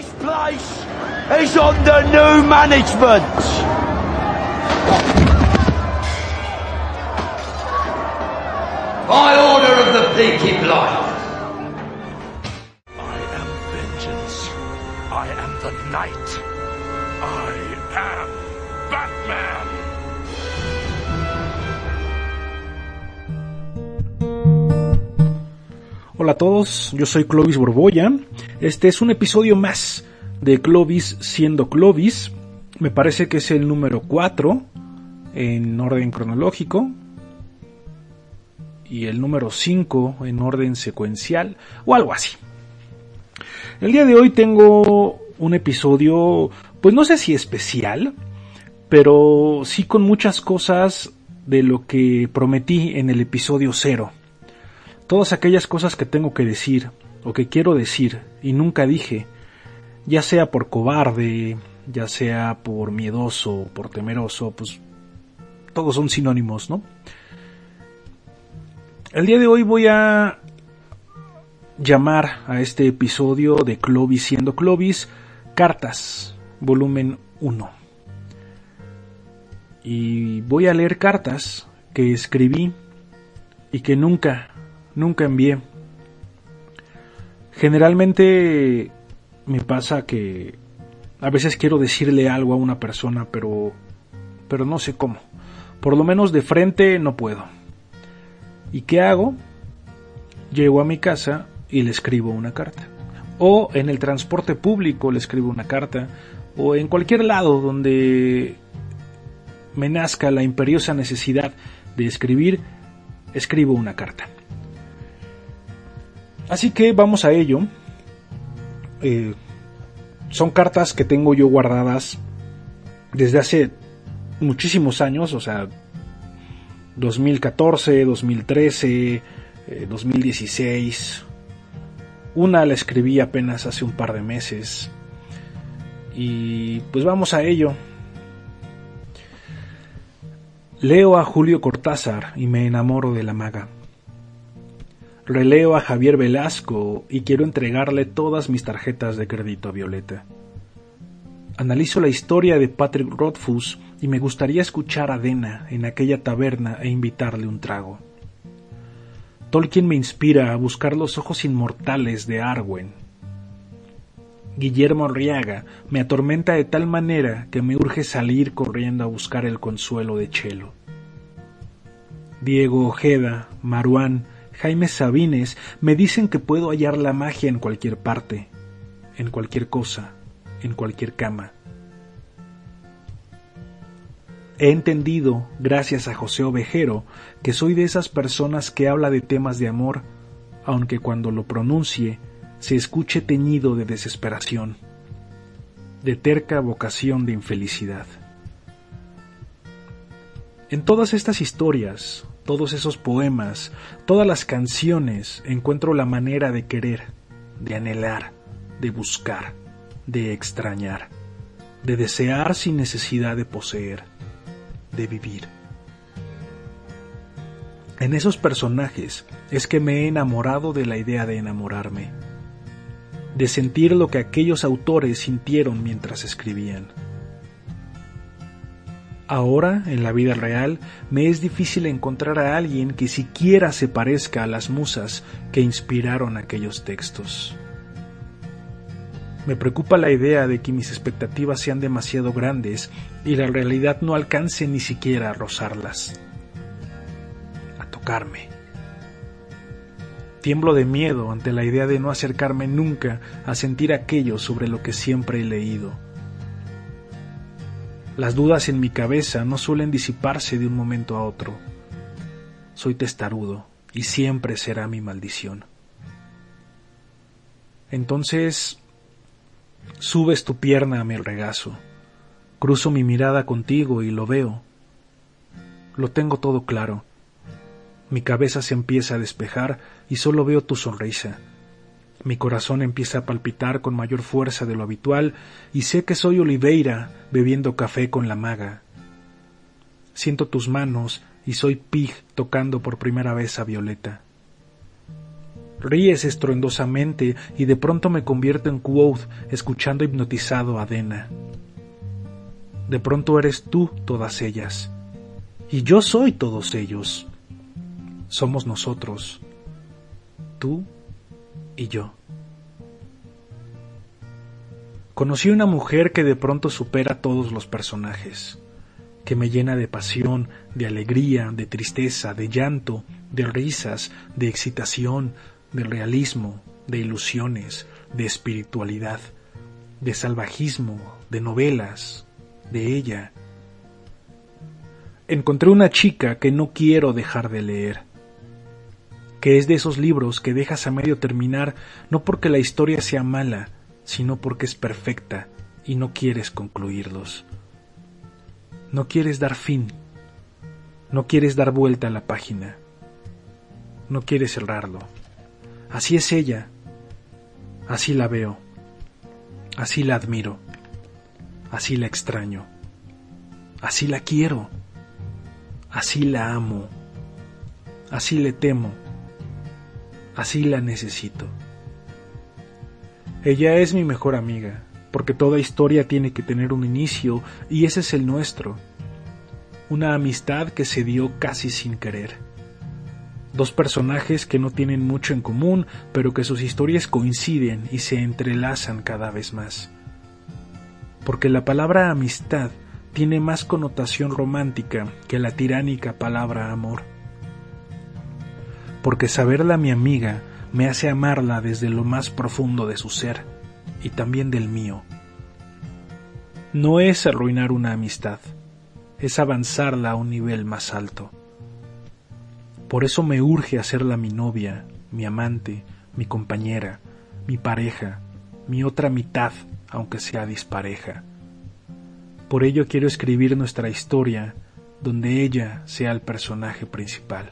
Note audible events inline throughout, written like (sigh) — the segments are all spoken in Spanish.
This place is under new management. By order of the Peaky Blind. I am vengeance. I am the night. Hola a todos, yo soy Clovis Borboya. Este es un episodio más de Clovis siendo Clovis. Me parece que es el número 4 en orden cronológico. Y el número 5 en orden secuencial o algo así. El día de hoy tengo un episodio, pues no sé si especial, pero sí con muchas cosas de lo que prometí en el episodio 0 todas aquellas cosas que tengo que decir o que quiero decir y nunca dije, ya sea por cobarde, ya sea por miedoso, por temeroso, pues todos son sinónimos, ¿no? El día de hoy voy a llamar a este episodio de Clovis siendo Clovis Cartas, volumen 1. Y voy a leer cartas que escribí y que nunca nunca envié. Generalmente me pasa que a veces quiero decirle algo a una persona, pero pero no sé cómo. Por lo menos de frente no puedo. ¿Y qué hago? Llego a mi casa y le escribo una carta. O en el transporte público le escribo una carta. O en cualquier lado donde me nazca la imperiosa necesidad de escribir, escribo una carta. Así que vamos a ello. Eh, son cartas que tengo yo guardadas desde hace muchísimos años, o sea, 2014, 2013, 2016. Una la escribí apenas hace un par de meses. Y pues vamos a ello. Leo a Julio Cortázar y me enamoro de la maga. Releo a Javier Velasco y quiero entregarle todas mis tarjetas de crédito a Violeta. Analizo la historia de Patrick Rothfuss y me gustaría escuchar a Dena en aquella taberna e invitarle un trago. Tolkien me inspira a buscar los ojos inmortales de Arwen. Guillermo Arriaga me atormenta de tal manera que me urge salir corriendo a buscar el consuelo de Chelo. Diego Ojeda, Maruán, Jaime Sabines me dicen que puedo hallar la magia en cualquier parte, en cualquier cosa, en cualquier cama. He entendido, gracias a José Ovejero, que soy de esas personas que habla de temas de amor, aunque cuando lo pronuncie se escuche teñido de desesperación, de terca vocación de infelicidad. En todas estas historias, todos esos poemas, todas las canciones, encuentro la manera de querer, de anhelar, de buscar, de extrañar, de desear sin necesidad de poseer, de vivir. En esos personajes es que me he enamorado de la idea de enamorarme, de sentir lo que aquellos autores sintieron mientras escribían. Ahora, en la vida real, me es difícil encontrar a alguien que siquiera se parezca a las musas que inspiraron aquellos textos. Me preocupa la idea de que mis expectativas sean demasiado grandes y la realidad no alcance ni siquiera a rozarlas, a tocarme. Tiemblo de miedo ante la idea de no acercarme nunca a sentir aquello sobre lo que siempre he leído las dudas en mi cabeza no suelen disiparse de un momento a otro. Soy testarudo y siempre será mi maldición. Entonces, subes tu pierna a mi regazo, cruzo mi mirada contigo y lo veo. Lo tengo todo claro. Mi cabeza se empieza a despejar y solo veo tu sonrisa mi corazón empieza a palpitar con mayor fuerza de lo habitual y sé que soy Oliveira bebiendo café con la maga. Siento tus manos y soy Pig tocando por primera vez a Violeta. Ríes estruendosamente y de pronto me convierto en Quoth escuchando hipnotizado a Dena. De pronto eres tú todas ellas. Y yo soy todos ellos. Somos nosotros. Tú y yo. Conocí una mujer que de pronto supera todos los personajes, que me llena de pasión, de alegría, de tristeza, de llanto, de risas, de excitación, de realismo, de ilusiones, de espiritualidad, de salvajismo, de novelas, de ella. Encontré una chica que no quiero dejar de leer, que es de esos libros que dejas a medio terminar no porque la historia sea mala, sino porque es perfecta y no quieres concluirlos. No quieres dar fin, no quieres dar vuelta a la página, no quieres cerrarlo. Así es ella. Así la veo. Así la admiro. Así la extraño. Así la quiero. Así la amo. Así le temo. Así la necesito. Ella es mi mejor amiga, porque toda historia tiene que tener un inicio y ese es el nuestro. Una amistad que se dio casi sin querer Dos personajes que no tienen mucho en común, pero que sus historias coinciden y se entrelazan cada vez más. Porque la palabra amistad tiene más connotación romántica que la tiránica palabra amor. Porque saberla mi amiga me hace amarla desde lo más profundo de su ser y también del mío. No es arruinar una amistad, es avanzarla a un nivel más alto. Por eso me urge hacerla mi novia, mi amante, mi compañera, mi pareja, mi otra mitad, aunque sea dispareja. Por ello quiero escribir nuestra historia donde ella sea el personaje principal.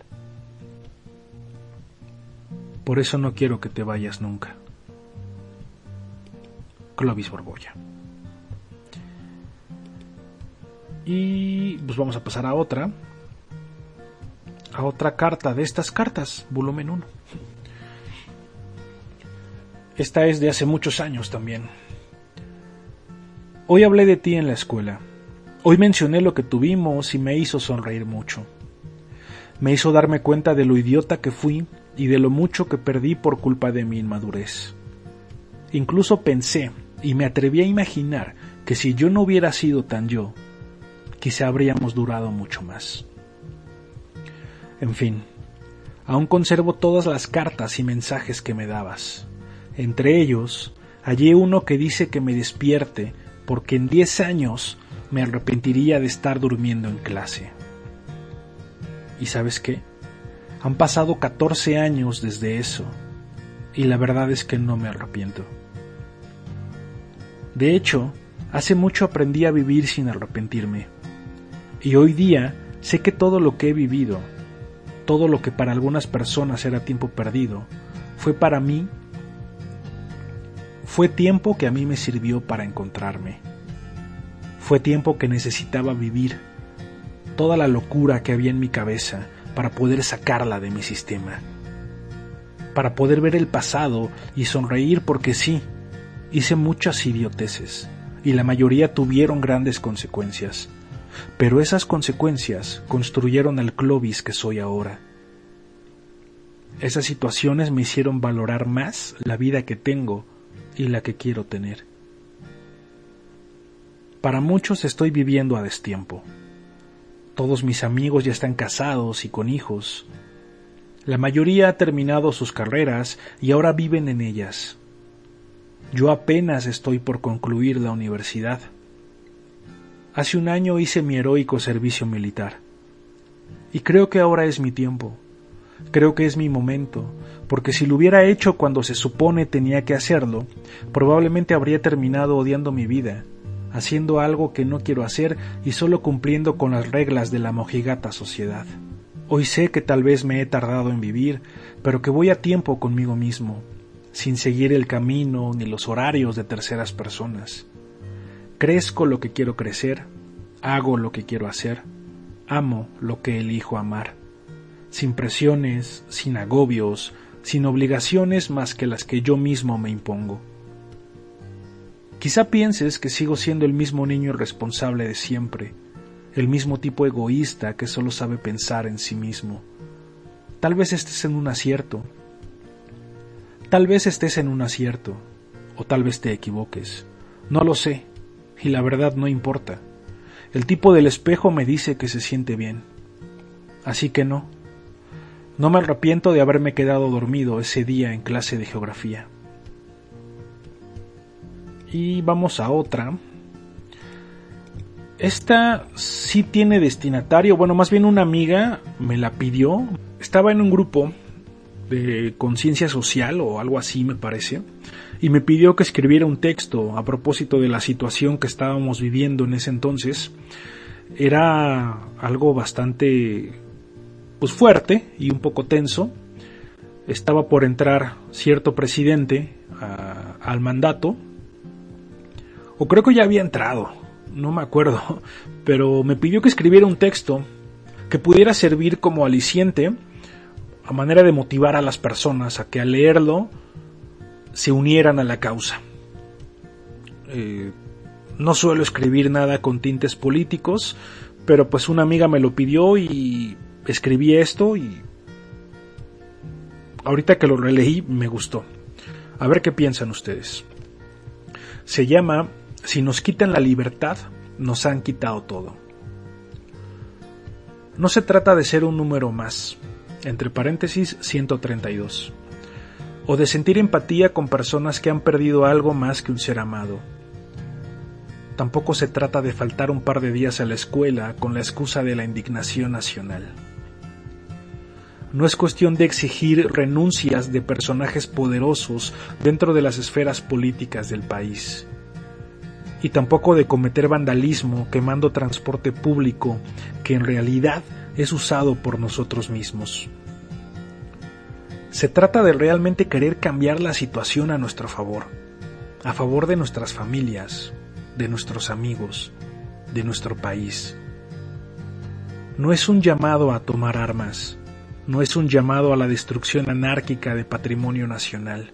Por eso no quiero que te vayas nunca. Clovis Borbolla. Y pues vamos a pasar a otra, a otra carta de estas cartas, volumen 1. Esta es de hace muchos años también. Hoy hablé de ti en la escuela. Hoy mencioné lo que tuvimos y me hizo sonreír mucho. Me hizo darme cuenta de lo idiota que fui y de lo mucho que perdí por culpa de mi inmadurez. Incluso pensé y me atreví a imaginar que si yo no hubiera sido tan yo, quizá habríamos durado mucho más. En fin, aún conservo todas las cartas y mensajes que me dabas. Entre ellos, hallé uno que dice que me despierte porque en diez años me arrepentiría de estar durmiendo en clase. ¿Y sabes qué? Han pasado catorce años desde eso, y la verdad es que no me arrepiento. De hecho, hace mucho aprendí a vivir sin arrepentirme, y hoy día sé que todo lo que he vivido, todo lo que para algunas personas era tiempo perdido, fue para mí, fue tiempo que a mí me sirvió para encontrarme. Fue tiempo que necesitaba vivir toda la locura que había en mi cabeza para poder sacarla de mi sistema. Para poder ver el pasado y sonreír porque sí, hice muchas idioteces y la mayoría tuvieron grandes consecuencias pero esas consecuencias construyeron el Clovis que soy ahora. Esas situaciones me hicieron valorar más la vida que tengo y la que quiero tener. Para muchos estoy viviendo a destiempo. Todos mis amigos ya están casados y con hijos. La mayoría ha terminado sus carreras y ahora viven en ellas. Yo apenas estoy por concluir la universidad. Hace un año hice mi heroico servicio militar. Y creo que ahora es mi tiempo. Creo que es mi momento, porque si lo hubiera hecho cuando se supone tenía que hacerlo, probablemente habría terminado odiando mi vida, haciendo algo que no quiero hacer y solo cumpliendo con las reglas de la mojigata sociedad. Hoy sé que tal vez me he tardado en vivir, pero que voy a tiempo conmigo mismo, sin seguir el camino ni los horarios de terceras personas. Crezco lo que quiero crecer, hago lo que quiero hacer, amo lo que elijo amar, sin presiones, sin agobios, sin obligaciones más que las que yo mismo me impongo. Quizá pienses que sigo siendo el mismo niño irresponsable de siempre, el mismo tipo egoísta que solo sabe pensar en sí mismo. Tal vez estés en un acierto. Tal vez estés en un acierto, o tal vez te equivoques. No lo sé, y la verdad no importa. El tipo del espejo me dice que se siente bien. Así que no. No me arrepiento de haberme quedado dormido ese día en clase de geografía. Y vamos a otra. Esta sí tiene destinatario, bueno, más bien una amiga me la pidió. Estaba en un grupo de conciencia social o algo así me parece, y me pidió que escribiera un texto a propósito de la situación que estábamos viviendo en ese entonces. Era algo bastante pues fuerte y un poco tenso. Estaba por entrar cierto presidente al mandato o creo que ya había entrado, no me acuerdo, (laughs) pero me pidió que escribiera un texto que pudiera servir como aliciente a manera de motivar a las personas a que al leerlo se unieran a la causa. Eh, no suelo escribir nada con tintes políticos, pero pues una amiga me lo pidió y escribí esto y ahorita que lo releí me gustó. A ver qué piensan ustedes. Se llama si nos quitan la libertad, nos han quitado todo. No se trata de ser un número más, entre paréntesis 132, o de sentir empatía con personas que han perdido algo más que un ser amado. Tampoco se trata de faltar un par de días a la escuela con la excusa de la indignación nacional. No es cuestión de exigir renuncias de personajes poderosos dentro de las esferas políticas del país y tampoco de cometer vandalismo quemando transporte público que en realidad es usado por nosotros mismos. Se trata de realmente querer cambiar la situación a nuestro favor, a favor de nuestras familias, de nuestros amigos, de nuestro país. No es un llamado a tomar armas, no es un llamado a la destrucción anárquica de patrimonio nacional.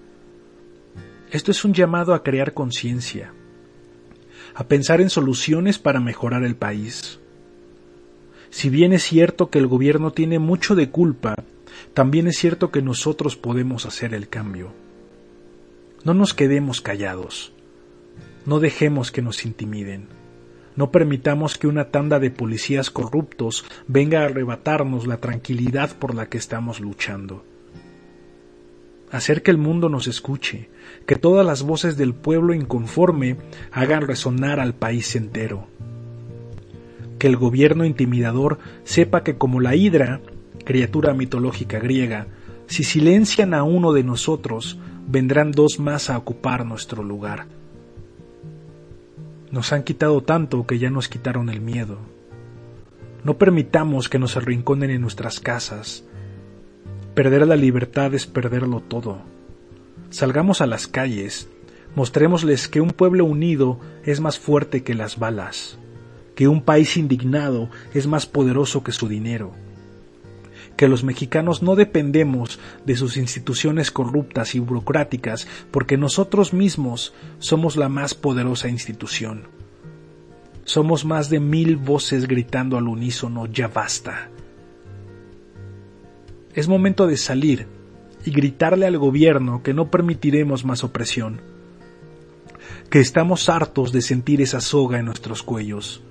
Esto es un llamado a crear conciencia, a pensar en soluciones para mejorar el país. Si bien es cierto que el gobierno tiene mucho de culpa, también es cierto que nosotros podemos hacer el cambio. No nos quedemos callados. No dejemos que nos intimiden. No permitamos que una tanda de policías corruptos venga a arrebatarnos la tranquilidad por la que estamos luchando hacer que el mundo nos escuche, que todas las voces del pueblo inconforme hagan resonar al país entero. Que el gobierno intimidador sepa que como la hidra, criatura mitológica griega, si silencian a uno de nosotros, vendrán dos más a ocupar nuestro lugar. Nos han quitado tanto que ya nos quitaron el miedo. No permitamos que nos arrinconen en nuestras casas, Perder la libertad es perderlo todo. Salgamos a las calles, mostrémosles que un pueblo unido es más fuerte que las balas, que un país indignado es más poderoso que su dinero, que los mexicanos no dependemos de sus instituciones corruptas y burocráticas porque nosotros mismos somos la más poderosa institución. Somos más de mil voces gritando al unísono ya basta. Es momento de salir y gritarle al gobierno que no permitiremos más opresión, que estamos hartos de sentir esa soga en nuestros cuellos,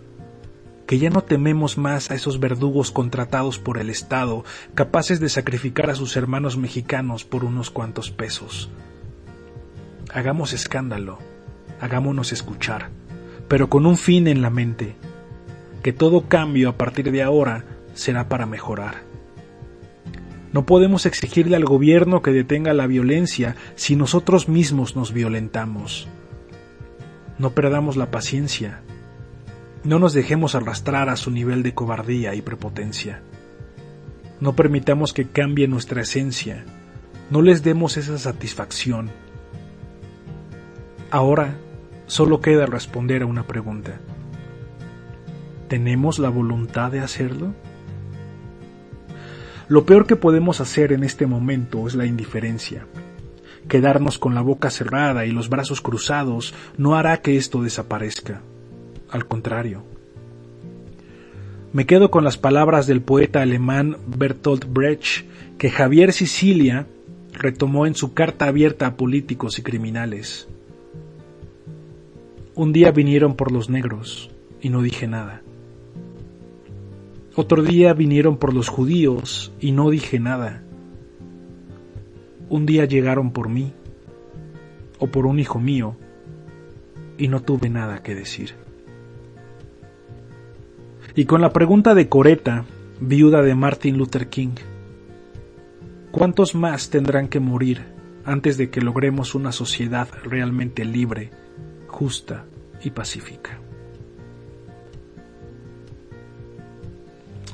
que ya no tememos más a esos verdugos contratados por el Estado, capaces de sacrificar a sus hermanos mexicanos por unos cuantos pesos. Hagamos escándalo, hagámonos escuchar, pero con un fin en la mente, que todo cambio a partir de ahora será para mejorar. No podemos exigirle al gobierno que detenga la violencia si nosotros mismos nos violentamos. No perdamos la paciencia. No nos dejemos arrastrar a su nivel de cobardía y prepotencia. No permitamos que cambie nuestra esencia. No les demos esa satisfacción. Ahora solo queda responder a una pregunta. ¿Tenemos la voluntad de hacerlo? Lo peor que podemos hacer en este momento es la indiferencia. Quedarnos con la boca cerrada y los brazos cruzados no hará que esto desaparezca. Al contrario. Me quedo con las palabras del poeta alemán Bertolt Brecht que Javier Sicilia retomó en su carta abierta a políticos y criminales. Un día vinieron por los negros y no dije nada. Otro día vinieron por los judíos y no dije nada. Un día llegaron por mí o por un hijo mío y no tuve nada que decir. Y con la pregunta de Coreta, viuda de Martin Luther King, ¿cuántos más tendrán que morir antes de que logremos una sociedad realmente libre, justa y pacífica?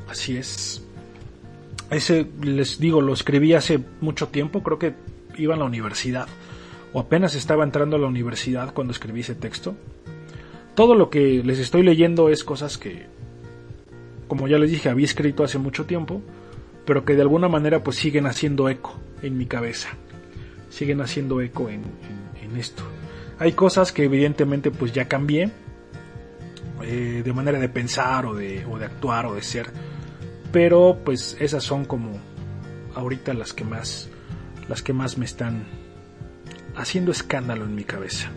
Así es. Ese, les digo, lo escribí hace mucho tiempo, creo que iba a la universidad, o apenas estaba entrando a la universidad cuando escribí ese texto. Todo lo que les estoy leyendo es cosas que, como ya les dije, había escrito hace mucho tiempo, pero que de alguna manera pues siguen haciendo eco en mi cabeza, siguen haciendo eco en, esto. Hay cosas que evidentemente pues ya cambié, eh, de manera de pensar o de, o de actuar o de ser pero pues esas son como ahorita las que más las que más me están haciendo escándalo en mi cabeza.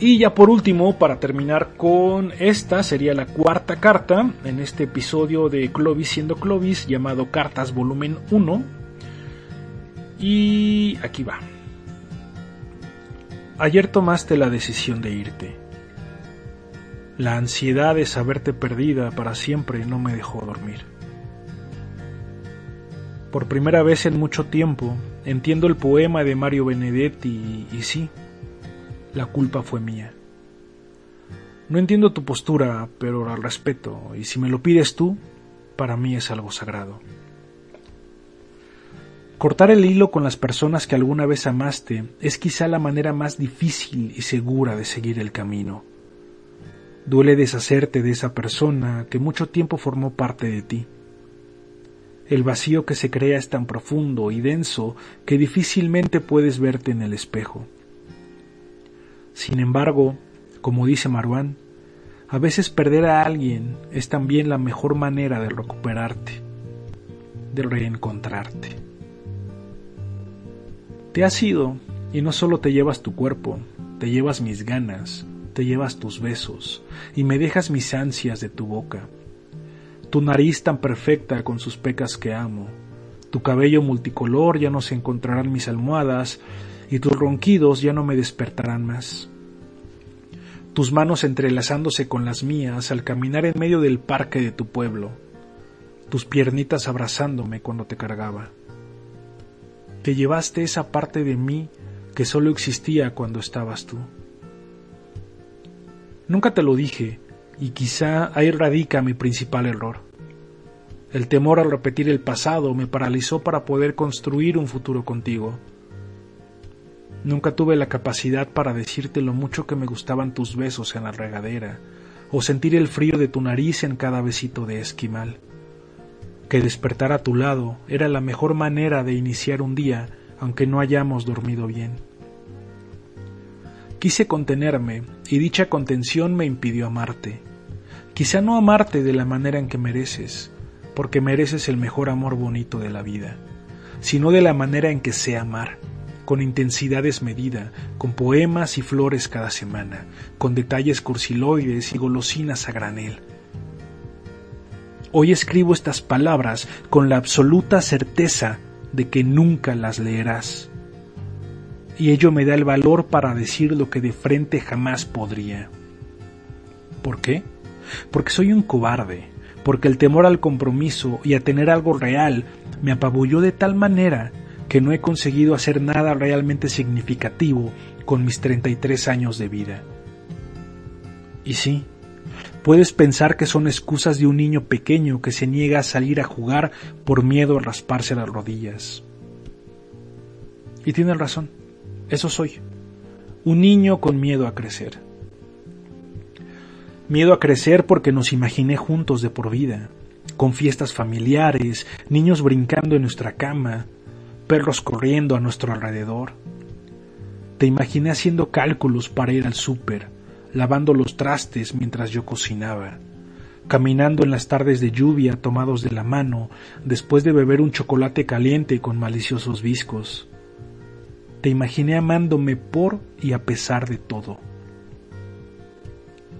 Y ya por último, para terminar con esta, sería la cuarta carta en este episodio de Clovis siendo Clovis, llamado Cartas Volumen 1. Y aquí va. Ayer tomaste la decisión de irte. La ansiedad de saberte perdida para siempre no me dejó dormir. Por primera vez en mucho tiempo entiendo el poema de Mario Benedetti y, sí, la culpa fue mía. No entiendo tu postura, pero la respeto, y si me lo pides tú, para mí es algo sagrado. Cortar el hilo con las personas que alguna vez amaste es quizá la manera más difícil y segura de seguir el camino. Duele deshacerte de esa persona que mucho tiempo formó parte de ti. El vacío que se crea es tan profundo y denso que difícilmente puedes verte en el espejo. Sin embargo, como dice Marwan, a veces perder a alguien es también la mejor manera de recuperarte, de reencontrarte. Te has ido y no solo te llevas tu cuerpo, te llevas mis ganas, te llevas tus besos y me dejas mis ansias de tu boca tu nariz tan perfecta con sus pecas que amo, tu cabello multicolor ya no se encontrarán mis almohadas, y tus ronquidos ya no me despertarán más. Tus manos entrelazándose con las mías al caminar en medio del parque de tu pueblo, tus piernitas abrazándome cuando te cargaba. Te llevaste esa parte de mí que solo existía cuando estabas tú. Nunca te lo dije, y quizá ahí radica mi principal error. El temor al repetir el pasado me paralizó para poder construir un futuro contigo. Nunca tuve la capacidad para decirte lo mucho que me gustaban tus besos en la regadera, o sentir el frío de tu nariz en cada besito de esquimal. Que despertar a tu lado era la mejor manera de iniciar un día, aunque no hayamos dormido bien. Quise contenerme, y dicha contención me impidió amarte. Quizá no amarte de la manera en que mereces, porque mereces el mejor amor bonito de la vida, sino de la manera en que sé amar, con intensidad desmedida, con poemas y flores cada semana, con detalles cursiloides y golosinas a granel. Hoy escribo estas palabras con la absoluta certeza de que nunca las leerás. Y ello me da el valor para decir lo que de frente jamás podría. ¿Por qué? Porque soy un cobarde, porque el temor al compromiso y a tener algo real me apabulló de tal manera que no he conseguido hacer nada realmente significativo con mis 33 años de vida. Y sí, puedes pensar que son excusas de un niño pequeño que se niega a salir a jugar por miedo a rasparse las rodillas. Y tienes razón, eso soy, un niño con miedo a crecer. Miedo a crecer porque nos imaginé juntos de por vida, con fiestas familiares, niños brincando en nuestra cama, perros corriendo a nuestro alrededor. Te imaginé haciendo cálculos para ir al súper, lavando los trastes mientras yo cocinaba, caminando en las tardes de lluvia tomados de la mano después de beber un chocolate caliente con maliciosos viscos. Te imaginé amándome por y a pesar de todo.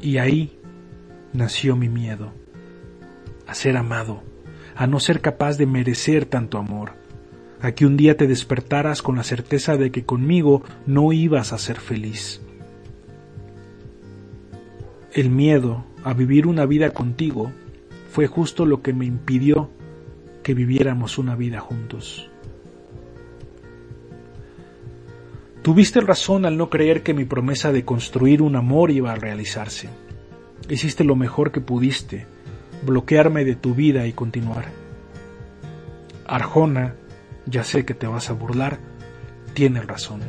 Y ahí nació mi miedo, a ser amado, a no ser capaz de merecer tanto amor, a que un día te despertaras con la certeza de que conmigo no ibas a ser feliz. El miedo a vivir una vida contigo fue justo lo que me impidió que viviéramos una vida juntos. Tuviste razón al no creer que mi promesa de construir un amor iba a realizarse. Hiciste lo mejor que pudiste, bloquearme de tu vida y continuar. Arjona, ya sé que te vas a burlar, tienes razón.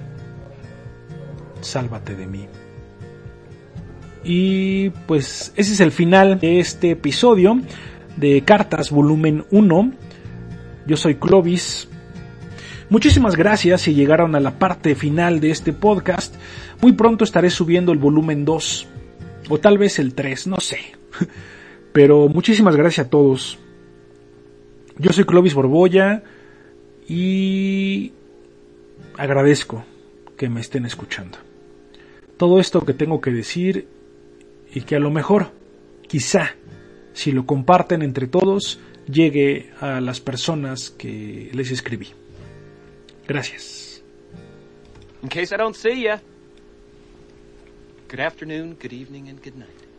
Sálvate de mí. Y pues ese es el final de este episodio de Cartas Volumen 1. Yo soy Clovis. Muchísimas gracias si llegaron a la parte final de este podcast. Muy pronto estaré subiendo el volumen 2 o tal vez el 3, no sé. (laughs) Pero muchísimas gracias a todos. Yo soy Clovis Borbolla y agradezco que me estén escuchando. Todo esto que tengo que decir y que a lo mejor, quizá, si lo comparten entre todos, llegue a las personas que les escribí. Gracias. In case I don't see ya, good afternoon, good evening, and good night.